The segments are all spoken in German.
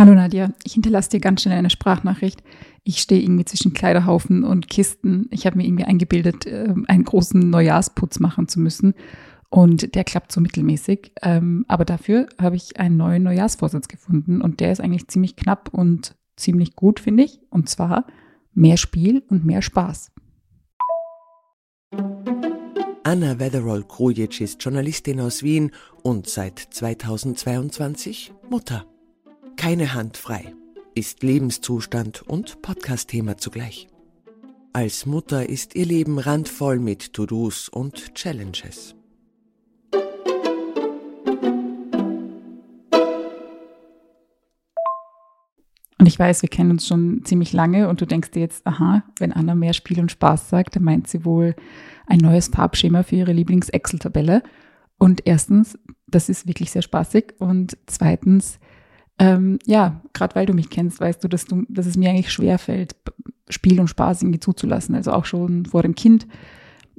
Hallo Nadja, ich hinterlasse dir ganz schnell eine Sprachnachricht. Ich stehe irgendwie zwischen Kleiderhaufen und Kisten. Ich habe mir irgendwie eingebildet, ähm, einen großen Neujahrsputz machen zu müssen. Und der klappt so mittelmäßig. Ähm, aber dafür habe ich einen neuen Neujahrsvorsatz gefunden. Und der ist eigentlich ziemlich knapp und ziemlich gut, finde ich. Und zwar mehr Spiel und mehr Spaß. Anna Wetherall-Krujic ist Journalistin aus Wien und seit 2022 Mutter. Keine Hand frei ist Lebenszustand und Podcast-Thema zugleich. Als Mutter ist ihr Leben randvoll mit To-Dos und Challenges. Und ich weiß, wir kennen uns schon ziemlich lange und du denkst dir jetzt, aha, wenn Anna mehr Spiel und Spaß sagt, dann meint sie wohl ein neues Farbschema für ihre Lieblings-Excel-Tabelle. Und erstens, das ist wirklich sehr spaßig. Und zweitens, ähm, ja, gerade weil du mich kennst, weißt du, dass du, dass es mir eigentlich schwer fällt, Spiel und Spaß irgendwie zuzulassen. Also auch schon vor dem Kind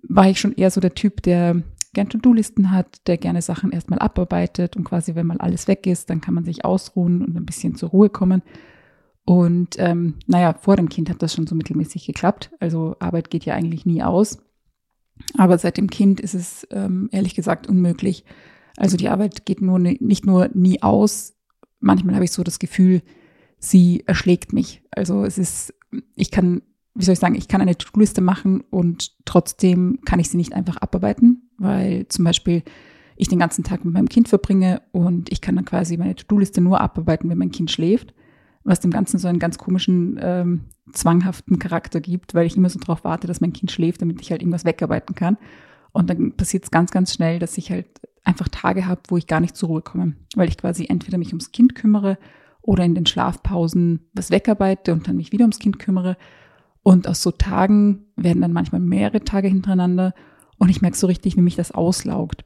war ich schon eher so der Typ, der gern To-Do-Listen hat, der gerne Sachen erstmal abarbeitet und quasi, wenn mal alles weg ist, dann kann man sich ausruhen und ein bisschen zur Ruhe kommen. Und ähm, naja, vor dem Kind hat das schon so mittelmäßig geklappt. Also Arbeit geht ja eigentlich nie aus. Aber seit dem Kind ist es ähm, ehrlich gesagt unmöglich. Also die Arbeit geht nur nicht nur nie aus, manchmal habe ich so das Gefühl, sie erschlägt mich. Also es ist, ich kann, wie soll ich sagen, ich kann eine To-Do-Liste machen und trotzdem kann ich sie nicht einfach abarbeiten, weil zum Beispiel ich den ganzen Tag mit meinem Kind verbringe und ich kann dann quasi meine To-Do-Liste nur abarbeiten, wenn mein Kind schläft, was dem Ganzen so einen ganz komischen, ähm, zwanghaften Charakter gibt, weil ich immer so darauf warte, dass mein Kind schläft, damit ich halt irgendwas wegarbeiten kann. Und dann passiert es ganz, ganz schnell, dass ich halt einfach Tage habe, wo ich gar nicht zur Ruhe komme, weil ich quasi entweder mich ums Kind kümmere oder in den Schlafpausen was wegarbeite und dann mich wieder ums Kind kümmere. Und aus so Tagen werden dann manchmal mehrere Tage hintereinander und ich merke so richtig, wie mich das auslaugt.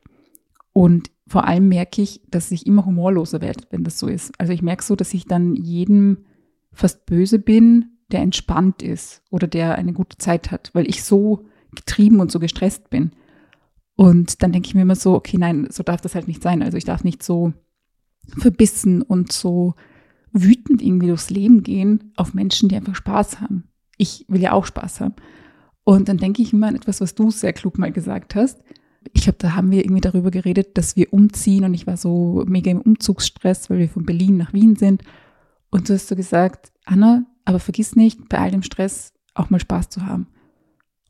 Und vor allem merke ich, dass ich immer humorloser werde, wenn das so ist. Also ich merke so, dass ich dann jedem fast böse bin, der entspannt ist oder der eine gute Zeit hat, weil ich so getrieben und so gestresst bin. Und dann denke ich mir immer so, okay, nein, so darf das halt nicht sein. Also ich darf nicht so verbissen und so wütend irgendwie durchs Leben gehen auf Menschen, die einfach Spaß haben. Ich will ja auch Spaß haben. Und dann denke ich immer an etwas, was du sehr klug mal gesagt hast. Ich glaube, da haben wir irgendwie darüber geredet, dass wir umziehen und ich war so mega im Umzugsstress, weil wir von Berlin nach Wien sind. Und du hast so gesagt, Anna, aber vergiss nicht, bei all dem Stress auch mal Spaß zu haben.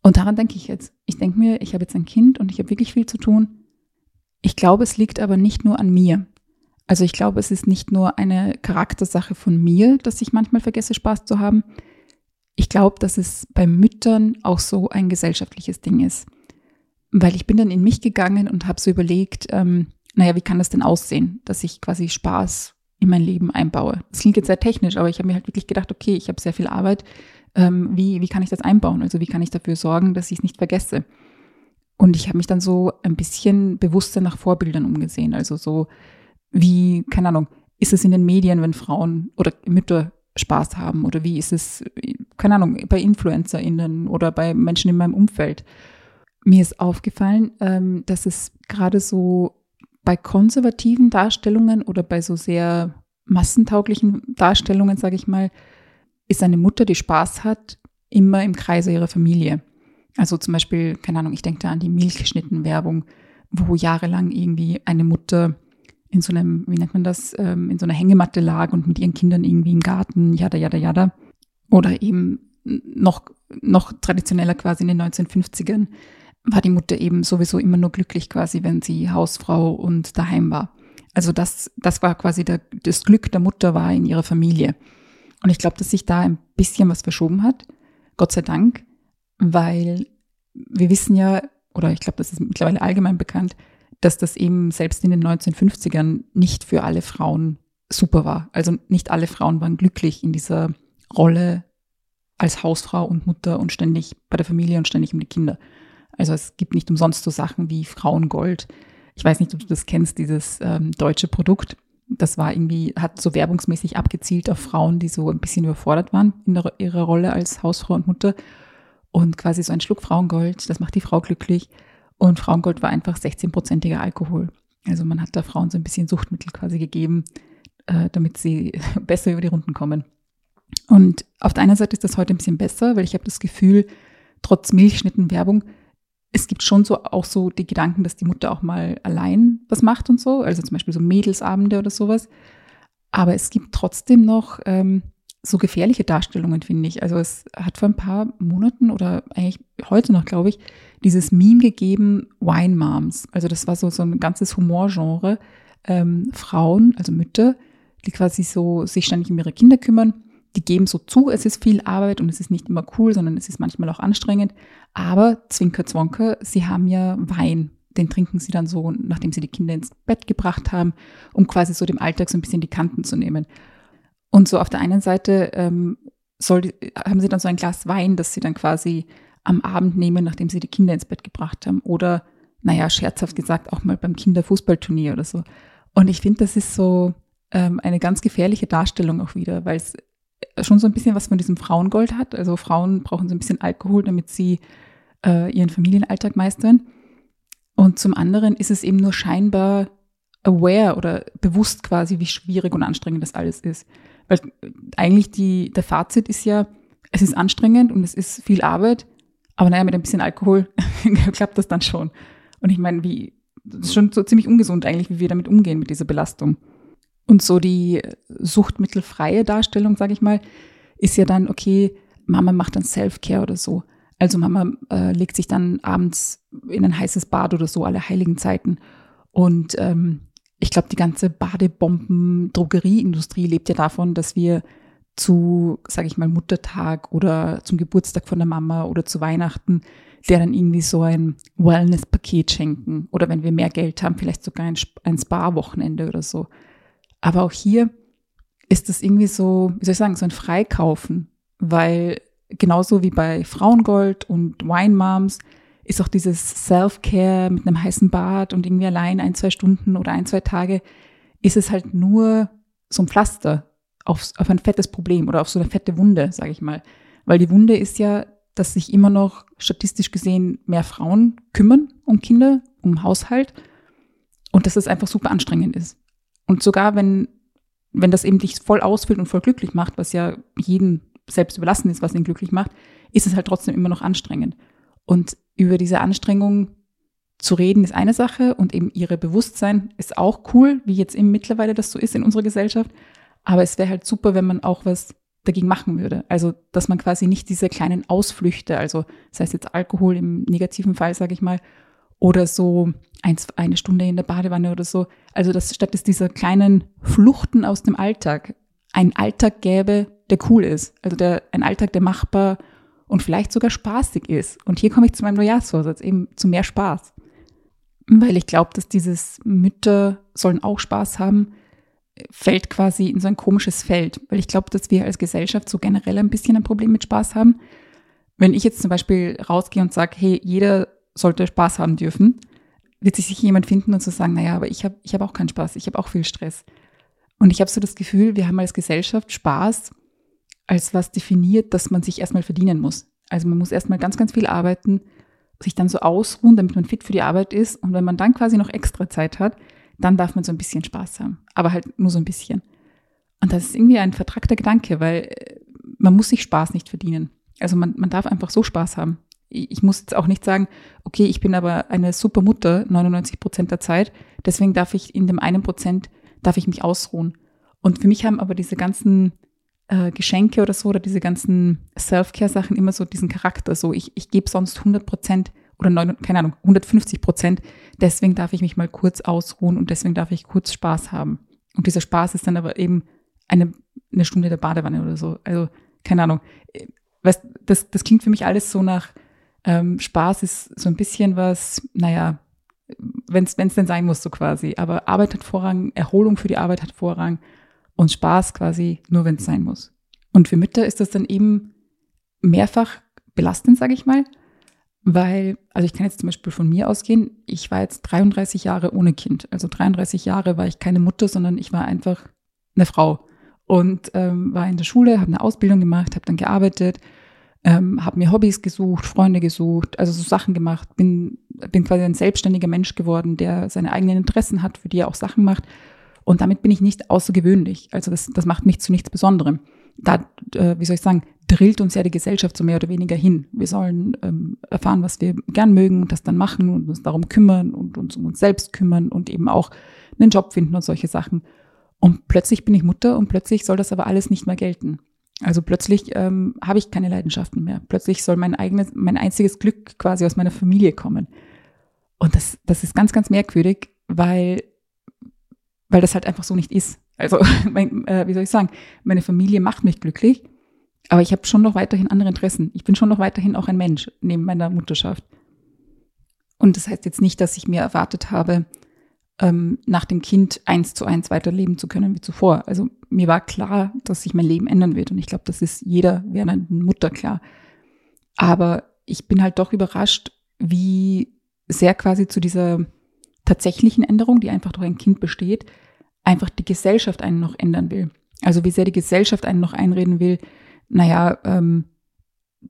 Und daran denke ich jetzt. Ich denke mir, ich habe jetzt ein Kind und ich habe wirklich viel zu tun. Ich glaube, es liegt aber nicht nur an mir. Also ich glaube, es ist nicht nur eine Charaktersache von mir, dass ich manchmal vergesse, Spaß zu haben. Ich glaube, dass es bei Müttern auch so ein gesellschaftliches Ding ist. Weil ich bin dann in mich gegangen und habe so überlegt, ähm, naja, wie kann das denn aussehen, dass ich quasi Spaß in mein Leben einbaue. Das klingt jetzt sehr technisch, aber ich habe mir halt wirklich gedacht, okay, ich habe sehr viel Arbeit, ähm, wie, wie kann ich das einbauen? Also wie kann ich dafür sorgen, dass ich es nicht vergesse? Und ich habe mich dann so ein bisschen bewusster nach Vorbildern umgesehen. Also so wie, keine Ahnung, ist es in den Medien, wenn Frauen oder Mütter Spaß haben? Oder wie ist es, keine Ahnung, bei InfluencerInnen oder bei Menschen in meinem Umfeld? Mir ist aufgefallen, ähm, dass es gerade so bei konservativen Darstellungen oder bei so sehr massentauglichen Darstellungen, sage ich mal, ist eine Mutter, die Spaß hat, immer im Kreise ihrer Familie. Also zum Beispiel, keine Ahnung, ich denke da an die Milchschnittenwerbung, wo jahrelang irgendwie eine Mutter in so einem, wie nennt man das, ähm, in so einer Hängematte lag und mit ihren Kindern irgendwie im Garten, jada, jada, jada. Oder eben noch, noch traditioneller quasi in den 1950ern war die Mutter eben sowieso immer nur glücklich quasi, wenn sie Hausfrau und daheim war. Also das, das war quasi der, das Glück der Mutter war in ihrer Familie. Und ich glaube, dass sich da ein bisschen was verschoben hat, Gott sei Dank, weil wir wissen ja, oder ich glaube, das ist mittlerweile allgemein bekannt, dass das eben selbst in den 1950ern nicht für alle Frauen super war. Also nicht alle Frauen waren glücklich in dieser Rolle als Hausfrau und Mutter und ständig bei der Familie und ständig um die Kinder. Also es gibt nicht umsonst so Sachen wie Frauengold. Ich weiß nicht, ob du das kennst, dieses ähm, deutsche Produkt das war irgendwie, hat so werbungsmäßig abgezielt auf Frauen, die so ein bisschen überfordert waren in ihrer Rolle als Hausfrau und Mutter. Und quasi so ein Schluck Frauengold, das macht die Frau glücklich. Und Frauengold war einfach 16-prozentiger Alkohol. Also man hat da Frauen so ein bisschen Suchtmittel quasi gegeben. äh, damit sie besser über die Runden kommen. Und auf der einen Seite ist das heute ein bisschen besser, weil ich habe das Gefühl, trotz Milchschnittenwerbung, es gibt schon so auch so die Gedanken, dass die Mutter auch mal allein was macht und so, also zum Beispiel so Mädelsabende oder sowas. Aber es gibt trotzdem noch ähm, so gefährliche Darstellungen, finde ich. Also es hat vor ein paar Monaten oder eigentlich heute noch, glaube ich, dieses Meme gegeben, Wine Moms. Also das war so, so ein ganzes Humorgenre. Ähm, Frauen, also Mütter, die quasi so sich ständig um ihre Kinder kümmern. Die geben so zu, es ist viel Arbeit und es ist nicht immer cool, sondern es ist manchmal auch anstrengend. Aber Zwinker Zwonker, sie haben ja Wein. Den trinken sie dann so, nachdem sie die Kinder ins Bett gebracht haben, um quasi so dem Alltag so ein bisschen die Kanten zu nehmen. Und so auf der einen Seite ähm, soll, haben sie dann so ein Glas Wein, das sie dann quasi am Abend nehmen, nachdem sie die Kinder ins Bett gebracht haben. Oder, naja, scherzhaft gesagt, auch mal beim Kinderfußballturnier oder so. Und ich finde, das ist so ähm, eine ganz gefährliche Darstellung auch wieder, weil es schon so ein bisschen was von diesem Frauengold hat. Also Frauen brauchen so ein bisschen Alkohol, damit sie äh, ihren Familienalltag meistern. Und zum anderen ist es eben nur scheinbar aware oder bewusst quasi, wie schwierig und anstrengend das alles ist. Weil eigentlich die, der Fazit ist ja, es ist anstrengend und es ist viel Arbeit, aber naja, mit ein bisschen Alkohol klappt das dann schon. Und ich meine, wie, das ist schon so ziemlich ungesund eigentlich, wie wir damit umgehen mit dieser Belastung. Und so die suchtmittelfreie Darstellung, sage ich mal, ist ja dann, okay, Mama macht dann Self-Care oder so. Also Mama äh, legt sich dann abends in ein heißes Bad oder so, alle heiligen Zeiten. Und ähm, ich glaube, die ganze Badebomben-Drogerieindustrie lebt ja davon, dass wir zu, sage ich mal, Muttertag oder zum Geburtstag von der Mama oder zu Weihnachten der dann irgendwie so ein Wellness-Paket schenken oder wenn wir mehr Geld haben, vielleicht sogar ein, ein Spa-Wochenende oder so. Aber auch hier ist das irgendwie so, wie soll ich sagen, so ein Freikaufen, weil genauso wie bei Frauengold und Wine Moms ist auch dieses Self-Care mit einem heißen Bad und irgendwie allein ein, zwei Stunden oder ein, zwei Tage, ist es halt nur so ein Pflaster auf, auf ein fettes Problem oder auf so eine fette Wunde, sage ich mal. Weil die Wunde ist ja, dass sich immer noch statistisch gesehen mehr Frauen kümmern um Kinder, um Haushalt und dass es einfach super anstrengend ist. Und sogar wenn, wenn das eben dich voll ausfüllt und voll glücklich macht, was ja jeden selbst überlassen ist, was ihn glücklich macht, ist es halt trotzdem immer noch anstrengend. Und über diese Anstrengung zu reden ist eine Sache und eben ihre Bewusstsein ist auch cool, wie jetzt eben mittlerweile das so ist in unserer Gesellschaft. Aber es wäre halt super, wenn man auch was dagegen machen würde. Also, dass man quasi nicht diese kleinen Ausflüchte, also das heißt jetzt Alkohol im negativen Fall, sage ich mal, oder so eins, eine Stunde in der Badewanne oder so. Also, dass statt es dieser kleinen Fluchten aus dem Alltag ein Alltag gäbe, der cool ist. Also der, ein Alltag, der machbar und vielleicht sogar spaßig ist. Und hier komme ich zu meinem Neujahrsvorsatz, eben zu mehr Spaß. Weil ich glaube, dass dieses Mütter sollen auch Spaß haben, fällt quasi in so ein komisches Feld. Weil ich glaube, dass wir als Gesellschaft so generell ein bisschen ein Problem mit Spaß haben. Wenn ich jetzt zum Beispiel rausgehe und sage, hey, jeder sollte Spaß haben dürfen, wird sich jemand finden und so sagen, naja, aber ich habe ich hab auch keinen Spaß, ich habe auch viel Stress. Und ich habe so das Gefühl, wir haben als Gesellschaft Spaß als was definiert, dass man sich erstmal verdienen muss. Also man muss erstmal ganz, ganz viel arbeiten, sich dann so ausruhen, damit man fit für die Arbeit ist. Und wenn man dann quasi noch extra Zeit hat, dann darf man so ein bisschen Spaß haben. Aber halt nur so ein bisschen. Und das ist irgendwie ein vertragter Gedanke, weil äh, man muss sich Spaß nicht verdienen. Also man, man darf einfach so Spaß haben. Ich muss jetzt auch nicht sagen, okay, ich bin aber eine super Mutter 99 Prozent der Zeit, deswegen darf ich in dem einen Prozent, darf ich mich ausruhen. Und für mich haben aber diese ganzen äh, Geschenke oder so oder diese ganzen Self-Care-Sachen immer so diesen Charakter. So, ich, ich gebe sonst 100 Prozent oder 9, keine Ahnung, 150 Prozent. Deswegen darf ich mich mal kurz ausruhen und deswegen darf ich kurz Spaß haben. Und dieser Spaß ist dann aber eben eine, eine Stunde der Badewanne oder so. Also, keine Ahnung. Weißt, das, das klingt für mich alles so nach ähm, Spaß ist so ein bisschen was, naja, wenn es denn sein muss, so quasi. Aber Arbeit hat Vorrang, Erholung für die Arbeit hat Vorrang und Spaß quasi nur, wenn es sein muss. Und für Mütter ist das dann eben mehrfach belastend, sage ich mal, weil, also ich kann jetzt zum Beispiel von mir ausgehen, ich war jetzt 33 Jahre ohne Kind. Also 33 Jahre war ich keine Mutter, sondern ich war einfach eine Frau und ähm, war in der Schule, habe eine Ausbildung gemacht, habe dann gearbeitet, ähm, habe mir Hobbys gesucht, Freunde gesucht, also so Sachen gemacht, bin, bin quasi ein selbstständiger Mensch geworden, der seine eigenen Interessen hat, für die er auch Sachen macht Und damit bin ich nicht außergewöhnlich. Also das, das macht mich zu nichts Besonderem. Da, äh, wie soll ich sagen, drillt uns ja die Gesellschaft so mehr oder weniger hin. Wir sollen ähm, erfahren, was wir gern mögen und das dann machen und uns darum kümmern und uns um uns selbst kümmern und eben auch einen Job finden und solche Sachen. Und plötzlich bin ich Mutter und plötzlich soll das aber alles nicht mehr gelten. Also plötzlich ähm, habe ich keine Leidenschaften mehr. Plötzlich soll mein eigenes, mein einziges Glück quasi aus meiner Familie kommen. Und das, das ist ganz, ganz merkwürdig, weil, weil das halt einfach so nicht ist. Also, mein, äh, wie soll ich sagen, meine Familie macht mich glücklich, aber ich habe schon noch weiterhin andere Interessen. Ich bin schon noch weiterhin auch ein Mensch neben meiner Mutterschaft. Und das heißt jetzt nicht, dass ich mir erwartet habe, ähm, nach dem Kind eins zu eins weiterleben zu können wie zuvor. Also mir war klar, dass sich mein Leben ändern wird und ich glaube, das ist jeder werdenden Mutter klar. Aber ich bin halt doch überrascht, wie sehr quasi zu dieser tatsächlichen Änderung, die einfach durch ein Kind besteht, einfach die Gesellschaft einen noch ändern will. Also wie sehr die Gesellschaft einen noch einreden will, naja, ähm,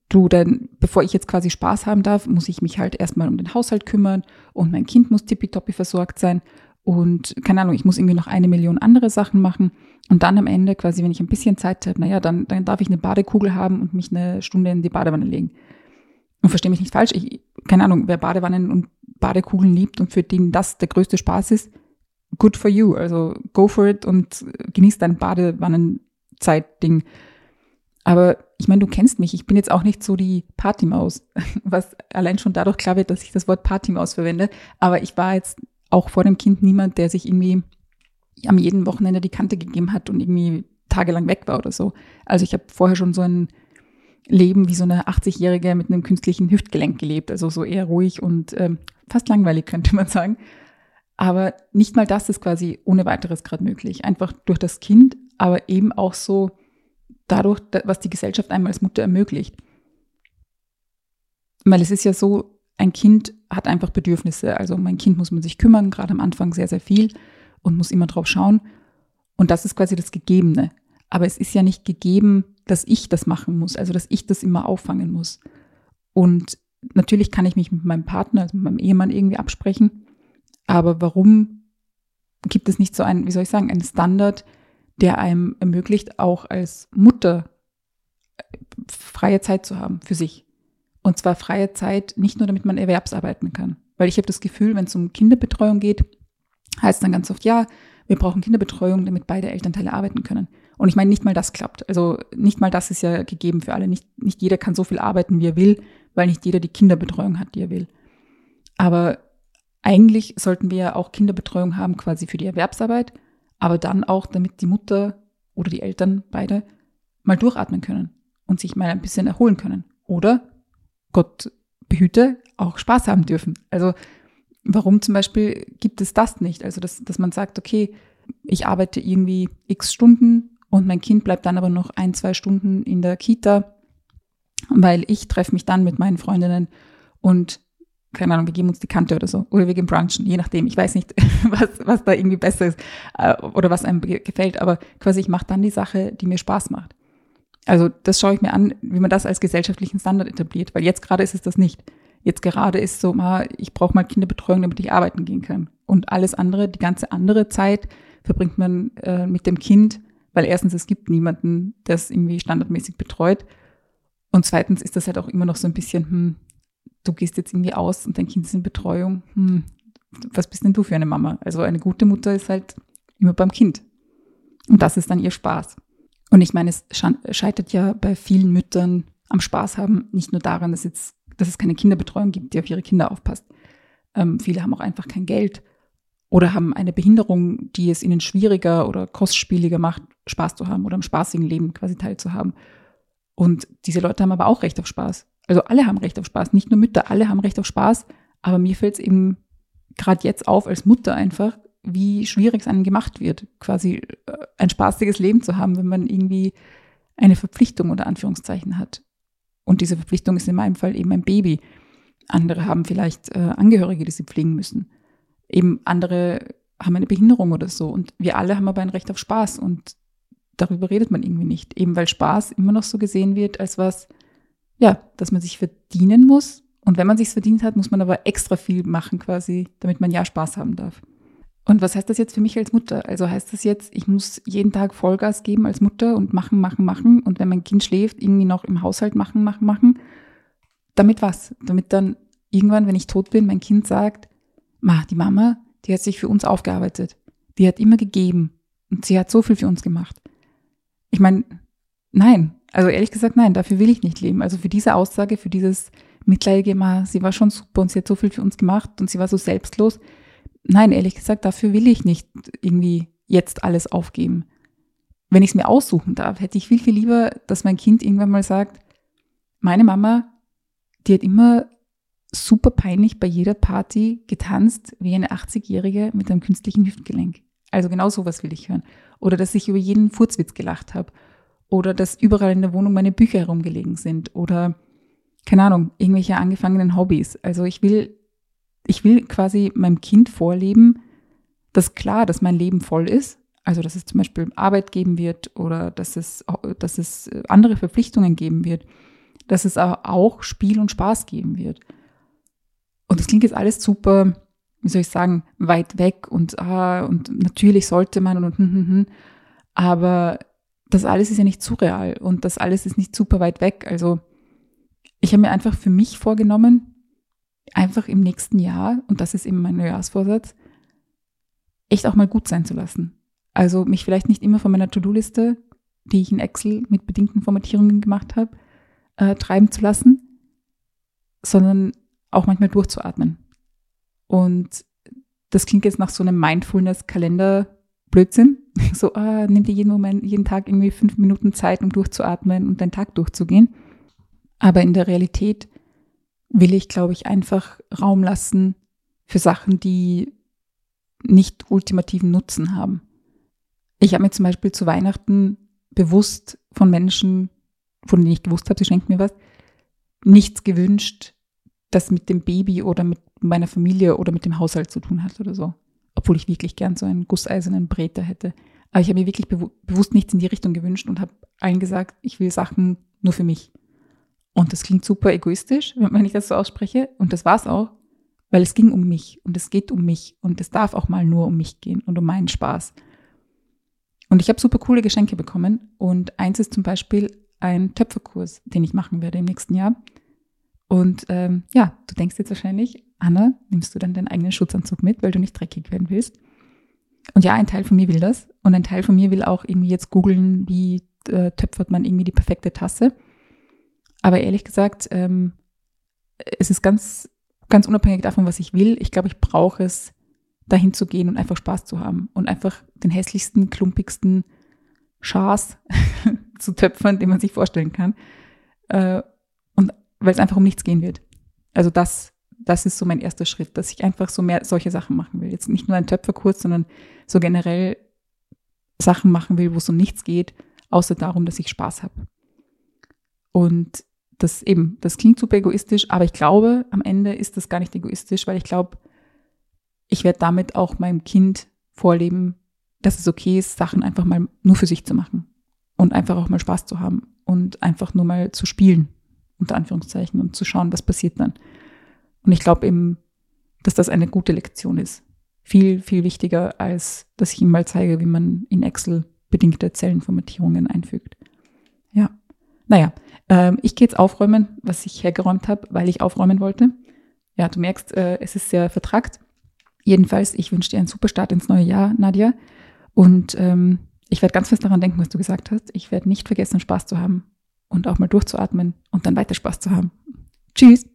du dann, bevor ich jetzt quasi Spaß haben darf, muss ich mich halt erstmal um den Haushalt kümmern und mein Kind muss tippitoppi versorgt sein und keine Ahnung, ich muss irgendwie noch eine Million andere Sachen machen und dann am Ende quasi, wenn ich ein bisschen Zeit habe, naja, dann, dann darf ich eine Badekugel haben und mich eine Stunde in die Badewanne legen. Und verstehe mich nicht falsch, ich, keine Ahnung, wer Badewannen und Badekugeln liebt und für den das der größte Spaß ist, good for you. Also go for it und genieß dein Badewannenzeit-Ding. Aber ich meine, du kennst mich, ich bin jetzt auch nicht so die Partymaus, was allein schon dadurch klar wird, dass ich das Wort Partymaus verwende. Aber ich war jetzt auch vor dem Kind niemand, der sich irgendwie am jeden Wochenende die Kante gegeben hat und irgendwie tagelang weg war oder so. Also ich habe vorher schon so ein Leben wie so eine 80-Jährige mit einem künstlichen Hüftgelenk gelebt, also so eher ruhig und ähm, fast langweilig, könnte man sagen. Aber nicht mal das ist quasi ohne weiteres gerade möglich. Einfach durch das Kind, aber eben auch so dadurch, was die Gesellschaft einem als Mutter ermöglicht. Weil es ist ja so, ein Kind hat einfach Bedürfnisse. Also mein Kind muss man sich kümmern, gerade am Anfang sehr, sehr viel und muss immer drauf schauen. Und das ist quasi das Gegebene. Aber es ist ja nicht gegeben, dass ich das machen muss, also dass ich das immer auffangen muss. Und natürlich kann ich mich mit meinem Partner, also mit meinem Ehemann irgendwie absprechen. Aber warum gibt es nicht so einen, wie soll ich sagen, einen Standard, der einem ermöglicht, auch als Mutter äh, freie Zeit zu haben für sich. Und zwar freie Zeit nicht nur, damit man erwerbsarbeiten kann. Weil ich habe das Gefühl, wenn es um Kinderbetreuung geht, heißt dann ganz oft, ja, wir brauchen Kinderbetreuung, damit beide Elternteile arbeiten können. Und ich meine, nicht mal das klappt. Also nicht mal das ist ja gegeben für alle. Nicht, nicht jeder kann so viel arbeiten, wie er will, weil nicht jeder die Kinderbetreuung hat, die er will. Aber eigentlich sollten wir ja auch Kinderbetreuung haben, quasi für die Erwerbsarbeit aber dann auch, damit die Mutter oder die Eltern beide mal durchatmen können und sich mal ein bisschen erholen können. Oder, Gott behüte, auch Spaß haben dürfen. Also warum zum Beispiel gibt es das nicht? Also dass, dass man sagt, okay, ich arbeite irgendwie x Stunden und mein Kind bleibt dann aber noch ein, zwei Stunden in der Kita, weil ich treffe mich dann mit meinen Freundinnen und keine Ahnung, wir geben uns die Kante oder so. Oder wir gehen brunchen, je nachdem. Ich weiß nicht, was, was da irgendwie besser ist äh, oder was einem gefällt, aber quasi ich mache dann die Sache, die mir Spaß macht. Also das schaue ich mir an, wie man das als gesellschaftlichen Standard etabliert, weil jetzt gerade ist es das nicht. Jetzt gerade ist so, mal, ich brauche mal Kinderbetreuung, damit ich arbeiten gehen kann. Und alles andere, die ganze andere Zeit verbringt man äh, mit dem Kind, weil erstens es gibt niemanden, der es irgendwie standardmäßig betreut. Und zweitens ist das halt auch immer noch so ein bisschen, hm, du gehst jetzt irgendwie aus und dein Kind ist in Betreuung. Hm, was bist denn du für eine Mama? Also eine gute Mutter ist halt immer beim Kind. Und das ist dann ihr Spaß. Und ich meine, es scheitert ja bei vielen Müttern am Spaß haben nicht nur daran, dass, jetzt, dass es keine Kinderbetreuung gibt, die auf ihre Kinder aufpasst. Ähm, viele haben auch einfach kein Geld oder haben eine Behinderung, die es ihnen schwieriger oder kostspieliger macht, Spaß zu haben oder am spaßigen Leben quasi teilzuhaben. Und diese Leute haben aber auch Recht auf Spaß. Also alle haben Recht auf Spaß, nicht nur Mütter, alle haben Recht auf Spaß. Aber mir fällt es eben gerade jetzt auf als Mutter einfach, wie schwierig es einem gemacht wird, quasi äh, ein spaßiges Leben zu haben, wenn man irgendwie eine Verpflichtung unter Anführungszeichen hat. Und diese Verpflichtung ist in meinem Fall eben ein Baby. Andere haben vielleicht äh, Angehörige, die sie pflegen müssen. Eben andere haben eine Behinderung oder so. Und wir alle haben aber ein Recht auf Spaß. Und darüber redet man irgendwie nicht. Eben weil Spaß immer noch so gesehen wird als was, ja, dass man sich verdienen muss. Und wenn man sich verdient hat, muss man aber extra viel machen quasi, damit man ja Spaß haben darf. Und was heißt das jetzt für mich als Mutter? Also heißt das jetzt, ich muss jeden Tag Vollgas geben als Mutter und machen, machen, machen und wenn mein Kind schläft, irgendwie noch im Haushalt machen, machen, machen. Damit was? Damit dann irgendwann, wenn ich tot bin, mein Kind sagt, Ma, die Mama, die hat sich für uns aufgearbeitet. Die hat immer gegeben und sie hat so viel für uns gemacht. Ich meine, nein, also ehrlich gesagt, nein, dafür will ich nicht leben. Also für diese Aussage, für dieses mitleidige, Ma, sie war schon super und sie hat so viel für uns gemacht und sie war so selbstlos nein, ehrlich gesagt, dafür will ich nicht irgendwie jetzt alles aufgeben. Wenn ich es mir aussuchen darf, hätte ich viel, viel lieber, dass mein Kind irgendwann mal sagt, meine Mama, die hat immer super peinlich bei jeder Party getanzt wie eine 80-Jährige mit einem künstlichen Hüftgelenk. Also genau sowas will ich hören. Oder dass ich über jeden Furzwitz gelacht habe. Oder dass überall in der Wohnung meine Bücher herumgelegen sind. Oder, keine Ahnung, irgendwelche angefangenen Hobbys. Also ich will ich will quasi meinem Kind vorleben, dass klar, dass mein Leben voll ist, also dass es zum Beispiel Arbeit geben wird oder dass es, dass es andere Verpflichtungen geben wird, dass es auch Spiel und Spaß geben wird. Und das klingt jetzt alles super, wie soll ich sagen, weit weg und, ah, und natürlich sollte man und, und, und, und, aber das alles ist ja nicht surreal und das alles ist nicht super weit weg. Also ich habe mir einfach für mich vorgenommen, einfach im nächsten Jahr, und das ist eben mein Neujahrsvorsatz, echt auch mal gut sein zu lassen. Also mich vielleicht nicht immer von meiner To-Do-Liste, die ich in Excel mit bedingten Formatierungen gemacht habe, äh, treiben zu lassen, sondern auch manchmal durchzuatmen. Und das klingt jetzt nach so einem Mindfulness-Kalender-Blödsinn. So, ah, nimm dir jeden Moment, jeden Tag irgendwie fünf Minuten Zeit, um durchzuatmen und deinen Tag durchzugehen. Aber in der Realität will ich, glaube ich, einfach Raum lassen für Sachen, die nicht ultimativen Nutzen haben. Ich habe mir zum Beispiel zu Weihnachten bewusst von Menschen, von denen ich gewusst habe, sie schenken mir was, nichts gewünscht, das mit dem Baby oder mit meiner Familie oder mit dem Haushalt zu tun hat oder so. Obwohl ich wirklich gern so einen gusseisernen Breter hätte. Aber ich habe mir wirklich bewu bewusst nichts in die Richtung gewünscht und habe allen gesagt, ich will Sachen nur für mich. Und das klingt super egoistisch, wenn ich das so ausspreche. Und das war es auch, weil es ging um mich und es geht um mich und es darf auch mal nur um mich gehen und um meinen Spaß. Und ich habe super coole Geschenke bekommen und eins ist zum Beispiel ein Töpferkurs, den ich machen werde im nächsten Jahr. Und ähm, ja, du denkst jetzt wahrscheinlich, Anna, nimmst du dann deinen eigenen Schutzanzug mit, weil du nicht dreckig werden willst? Und ja, ein Teil von mir will das und ein Teil von mir will auch irgendwie jetzt googeln, wie äh, töpfert man irgendwie die perfekte Tasse. Aber ehrlich gesagt, ähm, es ist ganz, ganz unabhängig davon, was ich will. Ich glaube, ich brauche es, dahin zu gehen und einfach Spaß zu haben und einfach den hässlichsten, klumpigsten Schaß zu töpfern, den man sich vorstellen kann. Äh, und weil es einfach um nichts gehen wird. Also das, das ist so mein erster Schritt, dass ich einfach so mehr solche Sachen machen will. Jetzt nicht nur einen Töpferkurs, sondern so generell Sachen machen will, wo es um nichts geht, außer darum, dass ich Spaß habe. Und das eben, das klingt super egoistisch, aber ich glaube, am Ende ist das gar nicht egoistisch, weil ich glaube, ich werde damit auch meinem Kind vorleben, dass es okay ist, Sachen einfach mal nur für sich zu machen und einfach auch mal Spaß zu haben und einfach nur mal zu spielen, unter Anführungszeichen, und zu schauen, was passiert dann. Und ich glaube eben, dass das eine gute Lektion ist. Viel, viel wichtiger, als dass ich ihm mal zeige, wie man in Excel bedingte Zellenformatierungen einfügt. Ja. Naja, ähm, ich gehe jetzt aufräumen, was ich hergeräumt habe, weil ich aufräumen wollte. Ja, du merkst, äh, es ist sehr vertragt. Jedenfalls, ich wünsche dir einen super Start ins neue Jahr, Nadja. Und ähm, ich werde ganz fest daran denken, was du gesagt hast. Ich werde nicht vergessen, Spaß zu haben und auch mal durchzuatmen und dann weiter Spaß zu haben. Tschüss.